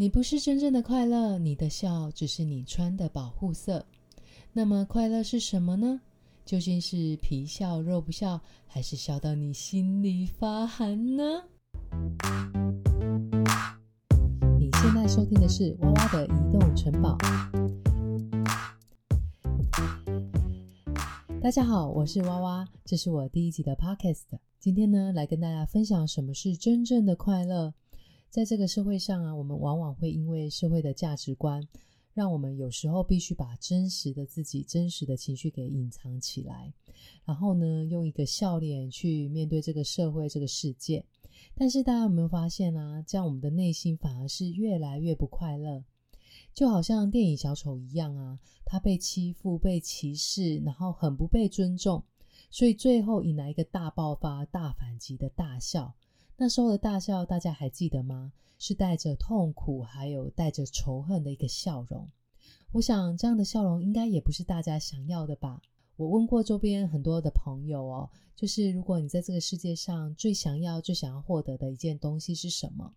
你不是真正的快乐，你的笑只是你穿的保护色。那么快乐是什么呢？究竟是皮笑肉不笑，还是笑到你心里发寒呢？你现在收听的是娃娃的移动城堡。大家好，我是娃娃，这是我第一集的 podcast。今天呢，来跟大家分享什么是真正的快乐。在这个社会上啊，我们往往会因为社会的价值观，让我们有时候必须把真实的自己、真实的情绪给隐藏起来，然后呢，用一个笑脸去面对这个社会、这个世界。但是大家有没有发现啊？这样我们的内心反而是越来越不快乐，就好像电影小丑一样啊，他被欺负、被歧视，然后很不被尊重，所以最后引来一个大爆发、大反击的大笑。那时候的大笑，大家还记得吗？是带着痛苦，还有带着仇恨的一个笑容。我想这样的笑容应该也不是大家想要的吧。我问过周边很多的朋友哦，就是如果你在这个世界上最想要、最想要获得的一件东西是什么？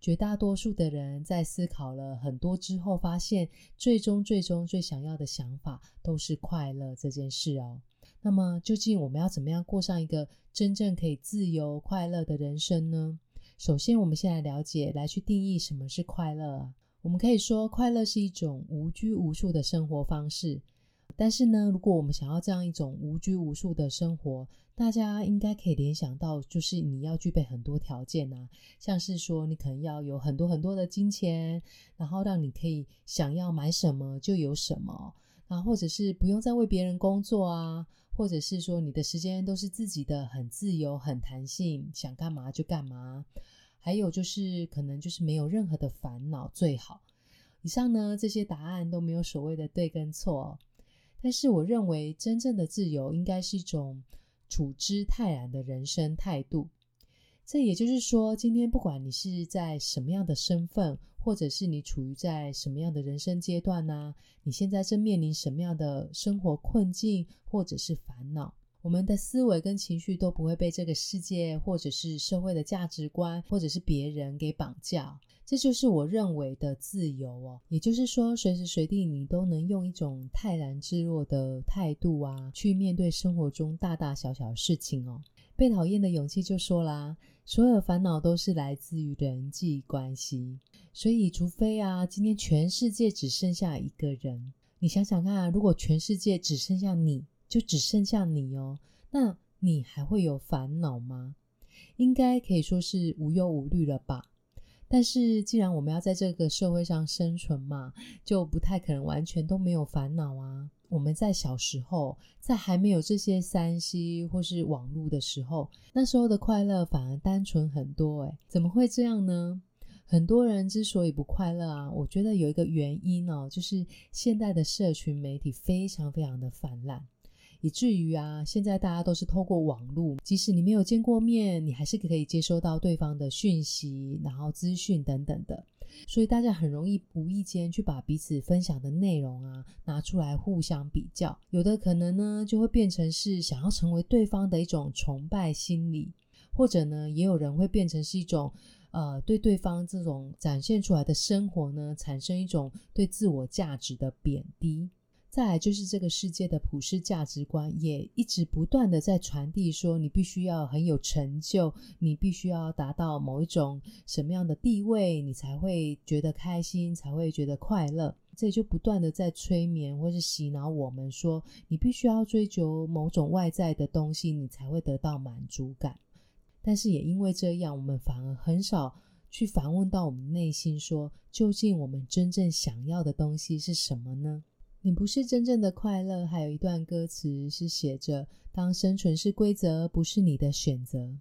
绝大多数的人在思考了很多之后，发现最终、最终最想要的想法都是快乐这件事哦。那么，究竟我们要怎么样过上一个真正可以自由快乐的人生呢？首先，我们先来了解，来去定义什么是快乐啊？我们可以说，快乐是一种无拘无束的生活方式。但是呢，如果我们想要这样一种无拘无束的生活，大家应该可以联想到，就是你要具备很多条件啊，像是说，你可能要有很多很多的金钱，然后让你可以想要买什么就有什么。啊，或者是不用再为别人工作啊，或者是说你的时间都是自己的，很自由、很弹性，想干嘛就干嘛。还有就是可能就是没有任何的烦恼最好。以上呢这些答案都没有所谓的对跟错，但是我认为真正的自由应该是一种处之泰然的人生态度。这也就是说，今天不管你是在什么样的身份，或者是你处于在什么样的人生阶段呢？你现在正面临什么样的生活困境，或者是烦恼？我们的思维跟情绪都不会被这个世界，或者是社会的价值观，或者是别人给绑架。这就是我认为的自由哦。也就是说，随时随地你都能用一种泰然自若的态度啊，去面对生活中大大小小的事情哦。被讨厌的勇气就说啦，所有烦恼都是来自于人际关系，所以除非啊，今天全世界只剩下一个人，你想想看，啊如果全世界只剩下你，就只剩下你哦，那你还会有烦恼吗？应该可以说是无忧无虑了吧。但是既然我们要在这个社会上生存嘛，就不太可能完全都没有烦恼啊。我们在小时候，在还没有这些三 C 或是网络的时候，那时候的快乐反而单纯很多。诶怎么会这样呢？很多人之所以不快乐啊，我觉得有一个原因哦，就是现代的社群媒体非常非常的泛滥。以至于啊，现在大家都是透过网络，即使你没有见过面，你还是可以接收到对方的讯息，然后资讯等等的。所以大家很容易无意间去把彼此分享的内容啊拿出来互相比较，有的可能呢就会变成是想要成为对方的一种崇拜心理，或者呢也有人会变成是一种呃对对方这种展现出来的生活呢产生一种对自我价值的贬低。再来就是这个世界的普世价值观，也一直不断的在传递说，你必须要很有成就，你必须要达到某一种什么样的地位，你才会觉得开心，才会觉得快乐。这就不断的在催眠或是洗脑我们说，你必须要追求某种外在的东西，你才会得到满足感。但是也因为这样，我们反而很少去反问到我们内心，说究竟我们真正想要的东西是什么呢？你不是真正的快乐。还有一段歌词是写着：“当生存是规则，不是你的选择。”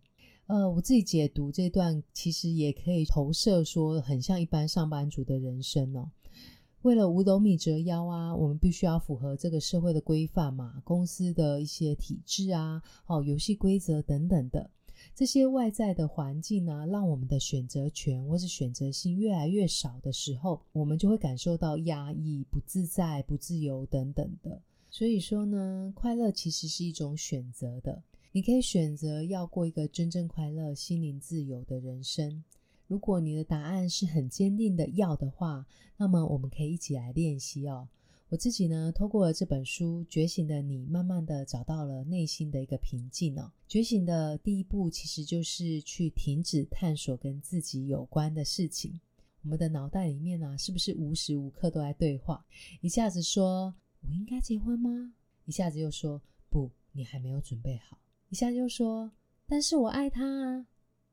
呃，我自己解读这段，其实也可以投射说，很像一般上班族的人生哦。为了五斗米折腰啊，我们必须要符合这个社会的规范嘛，公司的一些体制啊，哦，游戏规则等等的。这些外在的环境呢，让我们的选择权或是选择性越来越少的时候，我们就会感受到压抑、不自在、不自由等等的。所以说呢，快乐其实是一种选择的，你可以选择要过一个真正快乐、心灵自由的人生。如果你的答案是很坚定的要的话，那么我们可以一起来练习哦。我自己呢，透过了这本书《觉醒的你》，慢慢的找到了内心的一个平静哦。觉醒的第一步，其实就是去停止探索跟自己有关的事情。我们的脑袋里面呢，是不是无时无刻都在对话？一下子说“我应该结婚吗？”一下子又说“不，你还没有准备好。”一下子又说“但是我爱他啊。”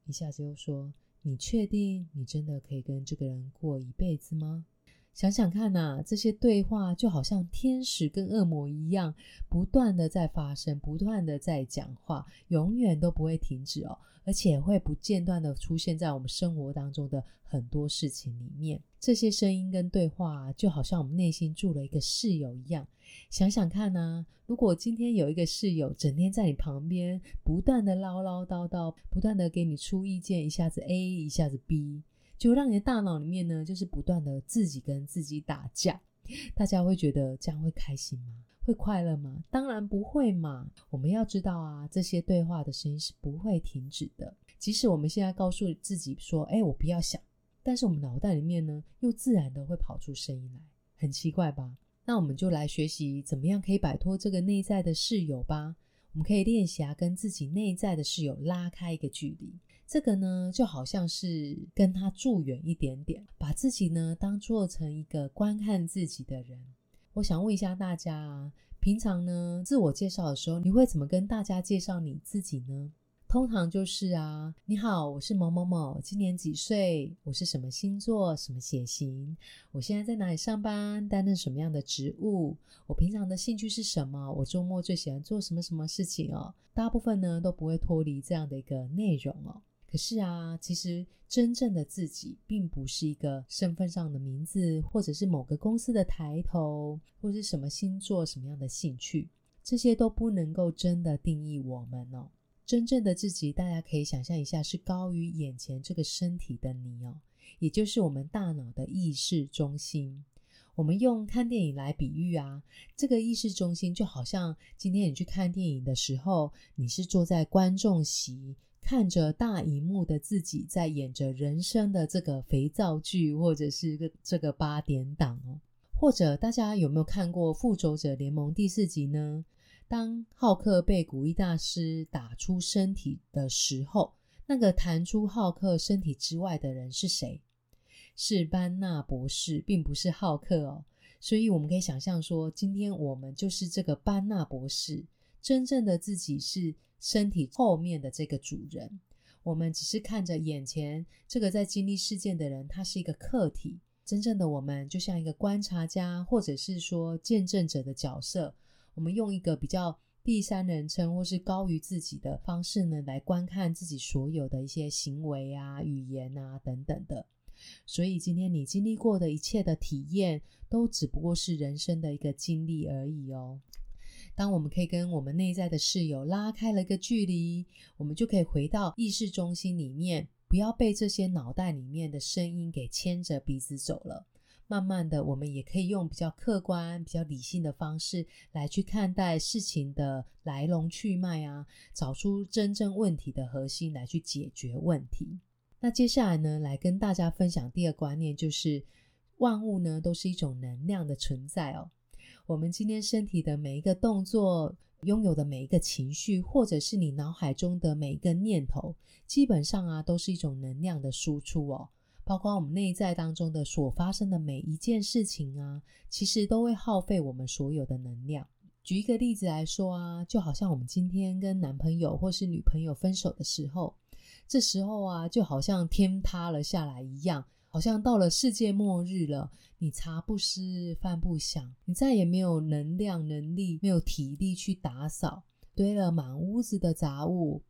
一下子又说“你确定你真的可以跟这个人过一辈子吗？”想想看呐，这些对话就好像天使跟恶魔一样，不断的在发生，不断的在讲话，永远都不会停止哦，而且会不间断的出现在我们生活当中的很多事情里面。这些声音跟对话，就好像我们内心住了一个室友一样。想想看呐，如果今天有一个室友整天在你旁边，不断的唠唠叨叨，不断的给你出意见，一下子 A，一下子 B。就让你的大脑里面呢，就是不断的自己跟自己打架，大家会觉得这样会开心吗？会快乐吗？当然不会嘛！我们要知道啊，这些对话的声音是不会停止的。即使我们现在告诉自己说：“哎，我不要想”，但是我们脑袋里面呢，又自然的会跑出声音来，很奇怪吧？那我们就来学习怎么样可以摆脱这个内在的室友吧。我们可以练习啊，跟自己内在的室友拉开一个距离。这个呢，就好像是跟他住远一点点，把自己呢当做成一个观看自己的人。我想问一下大家啊，平常呢自我介绍的时候，你会怎么跟大家介绍你自己呢？通常就是啊，你好，我是某某某，今年几岁？我是什么星座？什么血型？我现在在哪里上班？担任什么样的职务？我平常的兴趣是什么？我周末最喜欢做什么什么事情哦？大部分呢都不会脱离这样的一个内容哦。可是啊，其实真正的自己并不是一个身份上的名字，或者是某个公司的抬头，或是什么星座、什么样的兴趣，这些都不能够真的定义我们哦。真正的自己，大家可以想象一下，是高于眼前这个身体的你哦，也就是我们大脑的意识中心。我们用看电影来比喻啊，这个意识中心就好像今天你去看电影的时候，你是坐在观众席，看着大荧幕的自己在演着人生的这个肥皂剧，或者是这个八点档哦。或者大家有没有看过《复仇者联盟》第四集呢？当浩克被古一大师打出身体的时候，那个弹出浩克身体之外的人是谁？是班纳博士，并不是浩克哦。所以我们可以想象说，今天我们就是这个班纳博士，真正的自己是身体后面的这个主人。我们只是看着眼前这个在经历事件的人，他是一个客体。真正的我们就像一个观察家，或者是说见证者的角色。我们用一个比较第三人称或是高于自己的方式呢，来观看自己所有的一些行为啊、语言啊等等的。所以今天你经历过的一切的体验，都只不过是人生的一个经历而已哦。当我们可以跟我们内在的室友拉开了一个距离，我们就可以回到意识中心里面，不要被这些脑袋里面的声音给牵着鼻子走了。慢慢的，我们也可以用比较客观、比较理性的方式来去看待事情的来龙去脉啊，找出真正问题的核心来去解决问题。那接下来呢，来跟大家分享第二观念，就是万物呢都是一种能量的存在哦。我们今天身体的每一个动作，拥有的每一个情绪，或者是你脑海中的每一个念头，基本上啊都是一种能量的输出哦。包括我们内在当中的所发生的每一件事情啊，其实都会耗费我们所有的能量。举一个例子来说啊，就好像我们今天跟男朋友或是女朋友分手的时候，这时候啊，就好像天塌了下来一样，好像到了世界末日了。你茶不思饭不想，你再也没有能量、能力、没有体力去打扫，堆了满屋子的杂物。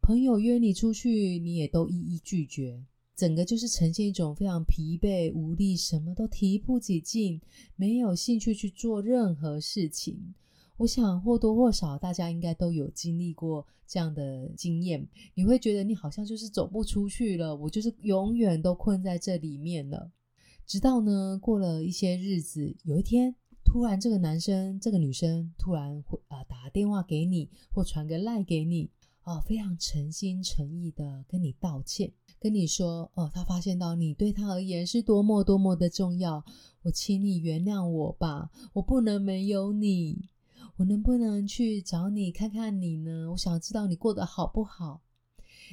朋友约你出去，你也都一一拒绝。整个就是呈现一种非常疲惫无力，什么都提不起劲，没有兴趣去做任何事情。我想或多或少大家应该都有经历过这样的经验。你会觉得你好像就是走不出去了，我就是永远都困在这里面了。直到呢过了一些日子，有一天突然这个男生、这个女生突然会啊打电话给你，或传个赖给你。啊，非常诚心诚意的跟你道歉，跟你说，哦，他发现到你对他而言是多么多么的重要，我请你原谅我吧，我不能没有你，我能不能去找你看看你呢？我想知道你过得好不好。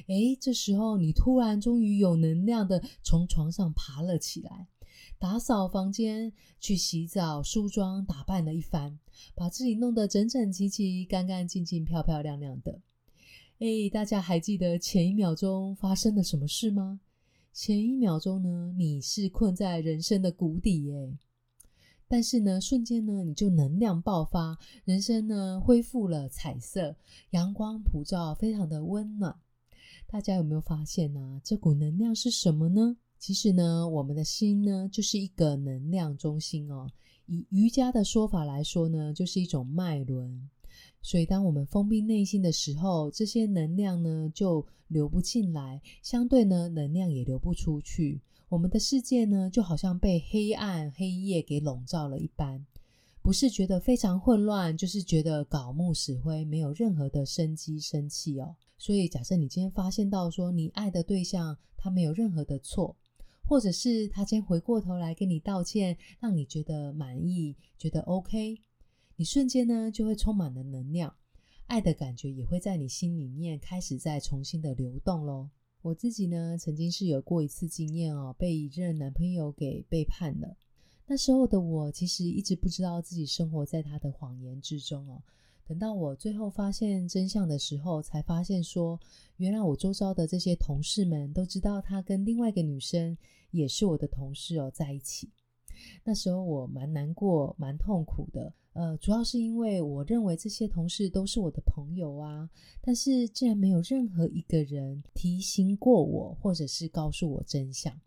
诶，这时候你突然终于有能量的从床上爬了起来，打扫房间，去洗澡、梳妆、打扮了一番，把自己弄得整整齐齐、干干净净、漂漂亮亮的。诶，大家还记得前一秒钟发生了什么事吗？前一秒钟呢，你是困在人生的谷底诶，但是呢，瞬间呢，你就能量爆发，人生呢恢复了彩色，阳光普照，非常的温暖。大家有没有发现呢？这股能量是什么呢？其实呢，我们的心呢，就是一个能量中心哦。以瑜伽的说法来说呢，就是一种脉轮。所以，当我们封闭内心的时候，这些能量呢就流不进来，相对呢，能量也流不出去。我们的世界呢，就好像被黑暗、黑夜给笼罩了一般，不是觉得非常混乱，就是觉得槁木死灰，没有任何的生机、生气哦。所以，假设你今天发现到说你爱的对象他没有任何的错，或者是他今天回过头来跟你道歉，让你觉得满意，觉得 OK，你瞬间呢就会充满了能量，爱的感觉也会在你心里面开始在重新的流动喽。我自己呢曾经是有过一次经验哦，被一任男朋友给背叛了。那时候的我其实一直不知道自己生活在他的谎言之中哦。等到我最后发现真相的时候，才发现说，原来我周遭的这些同事们都知道他跟另外一个女生，也是我的同事哦，在一起。那时候我蛮难过、蛮痛苦的。呃，主要是因为我认为这些同事都是我的朋友啊，但是竟然没有任何一个人提醒过我，或者是告诉我真相。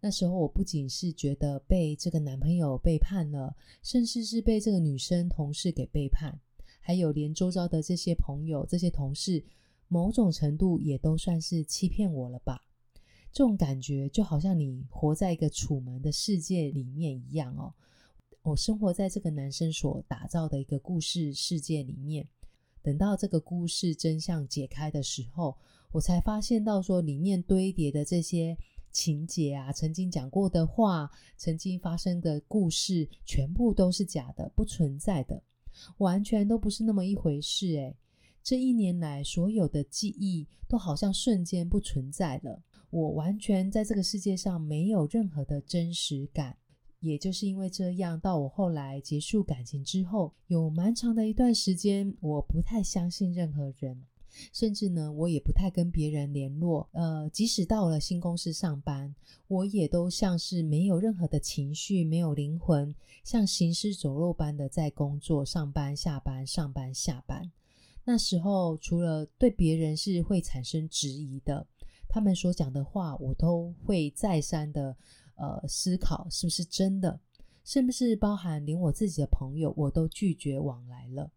那时候我不仅是觉得被这个男朋友背叛了，甚至是被这个女生同事给背叛。还有连周遭的这些朋友、这些同事，某种程度也都算是欺骗我了吧？这种感觉就好像你活在一个楚门的世界里面一样哦。我生活在这个男生所打造的一个故事世界里面。等到这个故事真相解开的时候，我才发现到说里面堆叠的这些情节啊，曾经讲过的话，曾经发生的故事，全部都是假的，不存在的。完全都不是那么一回事诶，这一年来所有的记忆都好像瞬间不存在了。我完全在这个世界上没有任何的真实感。也就是因为这样，到我后来结束感情之后，有蛮长的一段时间，我不太相信任何人。甚至呢，我也不太跟别人联络。呃，即使到了新公司上班，我也都像是没有任何的情绪，没有灵魂，像行尸走肉般的在工作、上班、下班、上班、下班。那时候，除了对别人是会产生质疑的，他们所讲的话，我都会再三的呃思考是不是真的，是不是包含连我自己的朋友，我都拒绝往来了。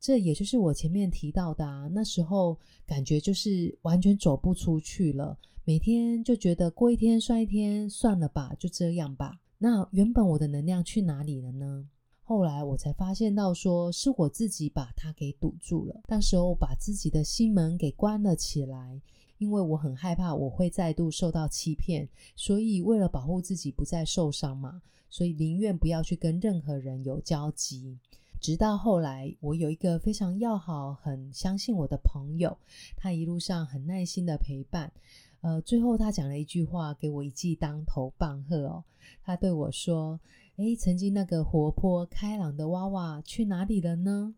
这也就是我前面提到的啊，那时候感觉就是完全走不出去了，每天就觉得过一天算一天，算了吧，就这样吧。那原本我的能量去哪里了呢？后来我才发现到，说是我自己把它给堵住了。那时候把自己的心门给关了起来，因为我很害怕我会再度受到欺骗，所以为了保护自己不再受伤嘛，所以宁愿不要去跟任何人有交集。直到后来，我有一个非常要好、很相信我的朋友，他一路上很耐心的陪伴。呃，最后他讲了一句话，给我一记当头棒喝哦。他对我说：“诶，曾经那个活泼开朗的娃娃去哪里了呢？”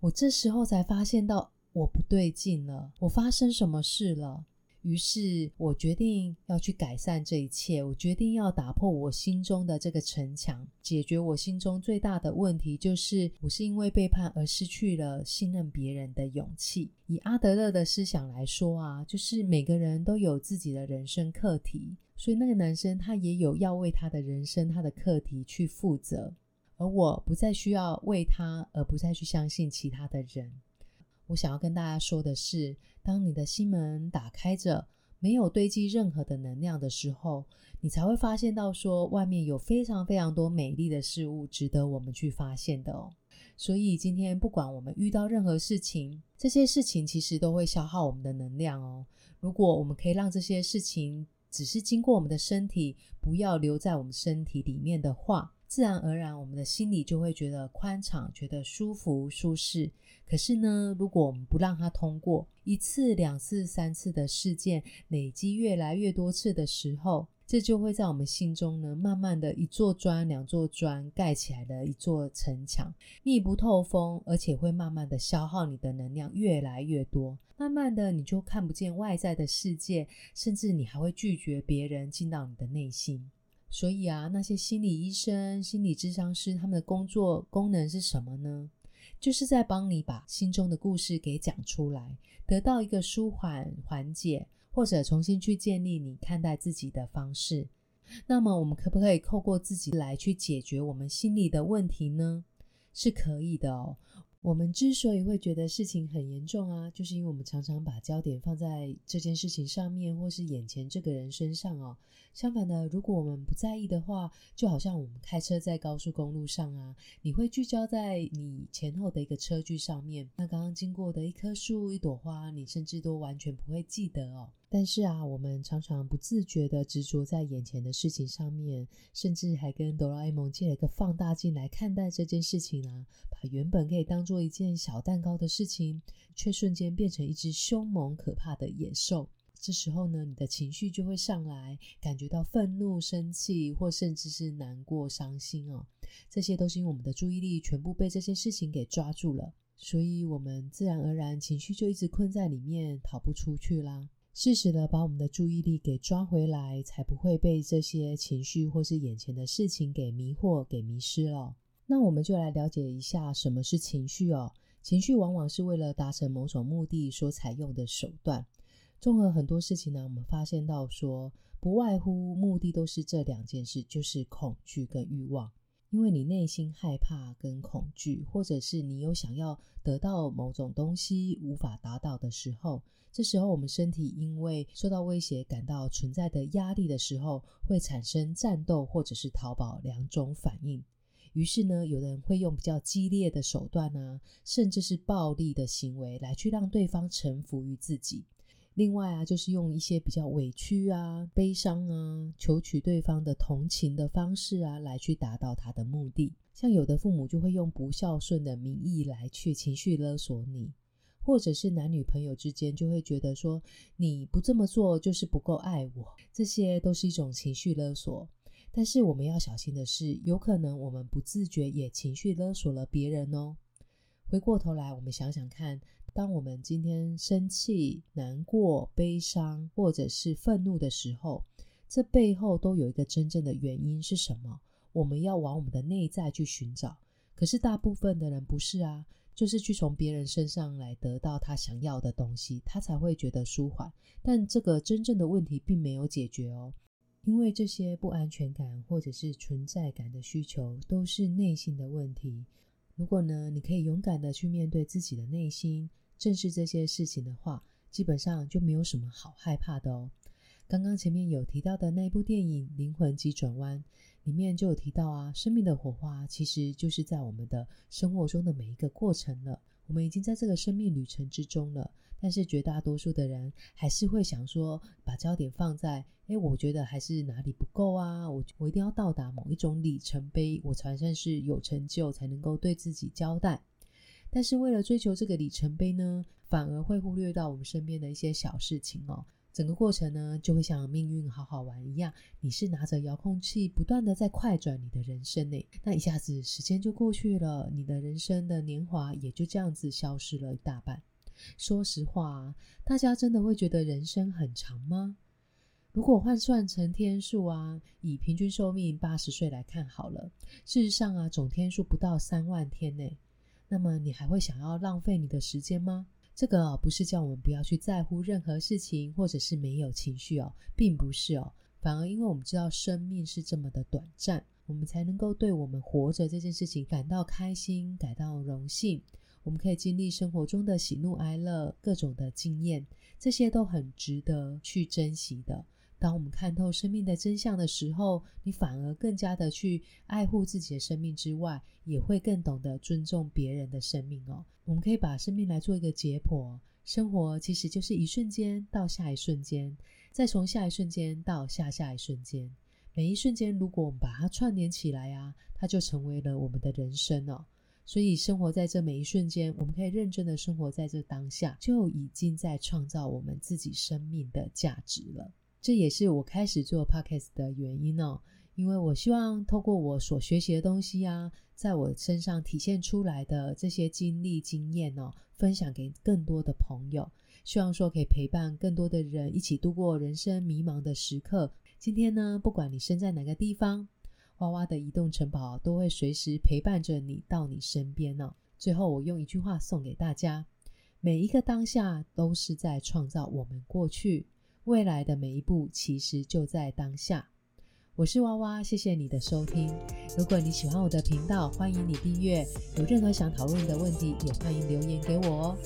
我这时候才发现到我不对劲了，我发生什么事了？于是我决定要去改善这一切，我决定要打破我心中的这个城墙，解决我心中最大的问题，就是我是因为背叛而失去了信任别人的勇气。以阿德勒的思想来说啊，就是每个人都有自己的人生课题，所以那个男生他也有要为他的人生、他的课题去负责，而我不再需要为他，而不再去相信其他的人。我想要跟大家说的是，当你的心门打开着，没有堆积任何的能量的时候，你才会发现到说，外面有非常非常多美丽的事物值得我们去发现的哦。所以今天不管我们遇到任何事情，这些事情其实都会消耗我们的能量哦。如果我们可以让这些事情只是经过我们的身体，不要留在我们身体里面的话，自然而然我们的心里就会觉得宽敞，觉得舒服舒适。可是呢，如果我们不让它通过一次、两次、三次的事件累积越来越多次的时候，这就会在我们心中呢，慢慢的一座砖、两座砖盖起来的一座城墙，密不透风，而且会慢慢的消耗你的能量越来越多。慢慢的，你就看不见外在的世界，甚至你还会拒绝别人进到你的内心。所以啊，那些心理医生、心理咨商师，他们的工作功能是什么呢？就是在帮你把心中的故事给讲出来，得到一个舒缓、缓解。或者重新去建立你看待自己的方式，那么我们可不可以透过自己来去解决我们心里的问题呢？是可以的哦。我们之所以会觉得事情很严重啊，就是因为我们常常把焦点放在这件事情上面，或是眼前这个人身上哦。相反的，如果我们不在意的话，就好像我们开车在高速公路上啊，你会聚焦在你前后的一个车距上面，那刚刚经过的一棵树、一朵花，你甚至都完全不会记得哦。但是啊，我们常常不自觉的执着在眼前的事情上面，甚至还跟哆啦 A 梦借了一个放大镜来看待这件事情啊，把原本可以当做一件小蛋糕的事情，却瞬间变成一只凶猛可怕的野兽。这时候呢，你的情绪就会上来，感觉到愤怒、生气，或甚至是难过、伤心哦。这些都是因为我们的注意力全部被这些事情给抓住了，所以我们自然而然情绪就一直困在里面，逃不出去啦。适时的把我们的注意力给抓回来，才不会被这些情绪或是眼前的事情给迷惑、给迷失了。那我们就来了解一下什么是情绪哦。情绪往往是为了达成某种目的所采用的手段。综合很多事情呢，我们发现到说，不外乎目的都是这两件事，就是恐惧跟欲望。因为你内心害怕跟恐惧，或者是你有想要得到某种东西无法达到的时候，这时候我们身体因为受到威胁，感到存在的压力的时候，会产生战斗或者是逃跑两种反应。于是呢，有人会用比较激烈的手段啊，甚至是暴力的行为来去让对方臣服于自己。另外啊，就是用一些比较委屈啊、悲伤啊，求取对方的同情的方式啊，来去达到他的目的。像有的父母就会用不孝顺的名义来去情绪勒索你，或者是男女朋友之间就会觉得说你不这么做就是不够爱我，这些都是一种情绪勒索。但是我们要小心的是，有可能我们不自觉也情绪勒索了别人哦。回过头来，我们想想看。当我们今天生气、难过、悲伤，或者是愤怒的时候，这背后都有一个真正的原因是什么？我们要往我们的内在去寻找。可是大部分的人不是啊，就是去从别人身上来得到他想要的东西，他才会觉得舒缓。但这个真正的问题并没有解决哦，因为这些不安全感或者是存在感的需求都是内心的问题。如果呢，你可以勇敢的去面对自己的内心。正视这些事情的话，基本上就没有什么好害怕的哦。刚刚前面有提到的那部电影《灵魂急转弯》里面就有提到啊，生命的火花其实就是在我们的生活中的每一个过程了。我们已经在这个生命旅程之中了，但是绝大多数的人还是会想说，把焦点放在，哎，我觉得还是哪里不够啊，我我一定要到达某一种里程碑，我才算是有成就，才能够对自己交代。但是为了追求这个里程碑呢，反而会忽略到我们身边的一些小事情哦。整个过程呢，就会像命运好好玩一样，你是拿着遥控器不断的在快转你的人生呢。那一下子时间就过去了，你的人生的年华也就这样子消失了一大半。说实话，大家真的会觉得人生很长吗？如果换算成天数啊，以平均寿命八十岁来看好了，事实上啊，总天数不到三万天呢。那么你还会想要浪费你的时间吗？这个啊，不是叫我们不要去在乎任何事情，或者是没有情绪哦，并不是哦，反而因为我们知道生命是这么的短暂，我们才能够对我们活着这件事情感到开心，感到荣幸。我们可以经历生活中的喜怒哀乐，各种的经验，这些都很值得去珍惜的。当我们看透生命的真相的时候，你反而更加的去爱护自己的生命之外，也会更懂得尊重别人的生命哦。我们可以把生命来做一个解剖，生活其实就是一瞬间到下一瞬间，再从下一瞬间到下下一瞬间。每一瞬间，如果我们把它串联起来啊，它就成为了我们的人生哦。所以，生活在这每一瞬间，我们可以认真的生活在这当下，就已经在创造我们自己生命的价值了。这也是我开始做 podcast 的原因哦，因为我希望透过我所学习的东西啊，在我身上体现出来的这些经历经验哦，分享给更多的朋友，希望说可以陪伴更多的人一起度过人生迷茫的时刻。今天呢，不管你身在哪个地方，娃娃的移动城堡都会随时陪伴着你到你身边呢。最后，我用一句话送给大家：每一个当下都是在创造我们过去。未来的每一步其实就在当下。我是娃娃，谢谢你的收听。如果你喜欢我的频道，欢迎你订阅。有任何想讨论的问题，也欢迎留言给我哦。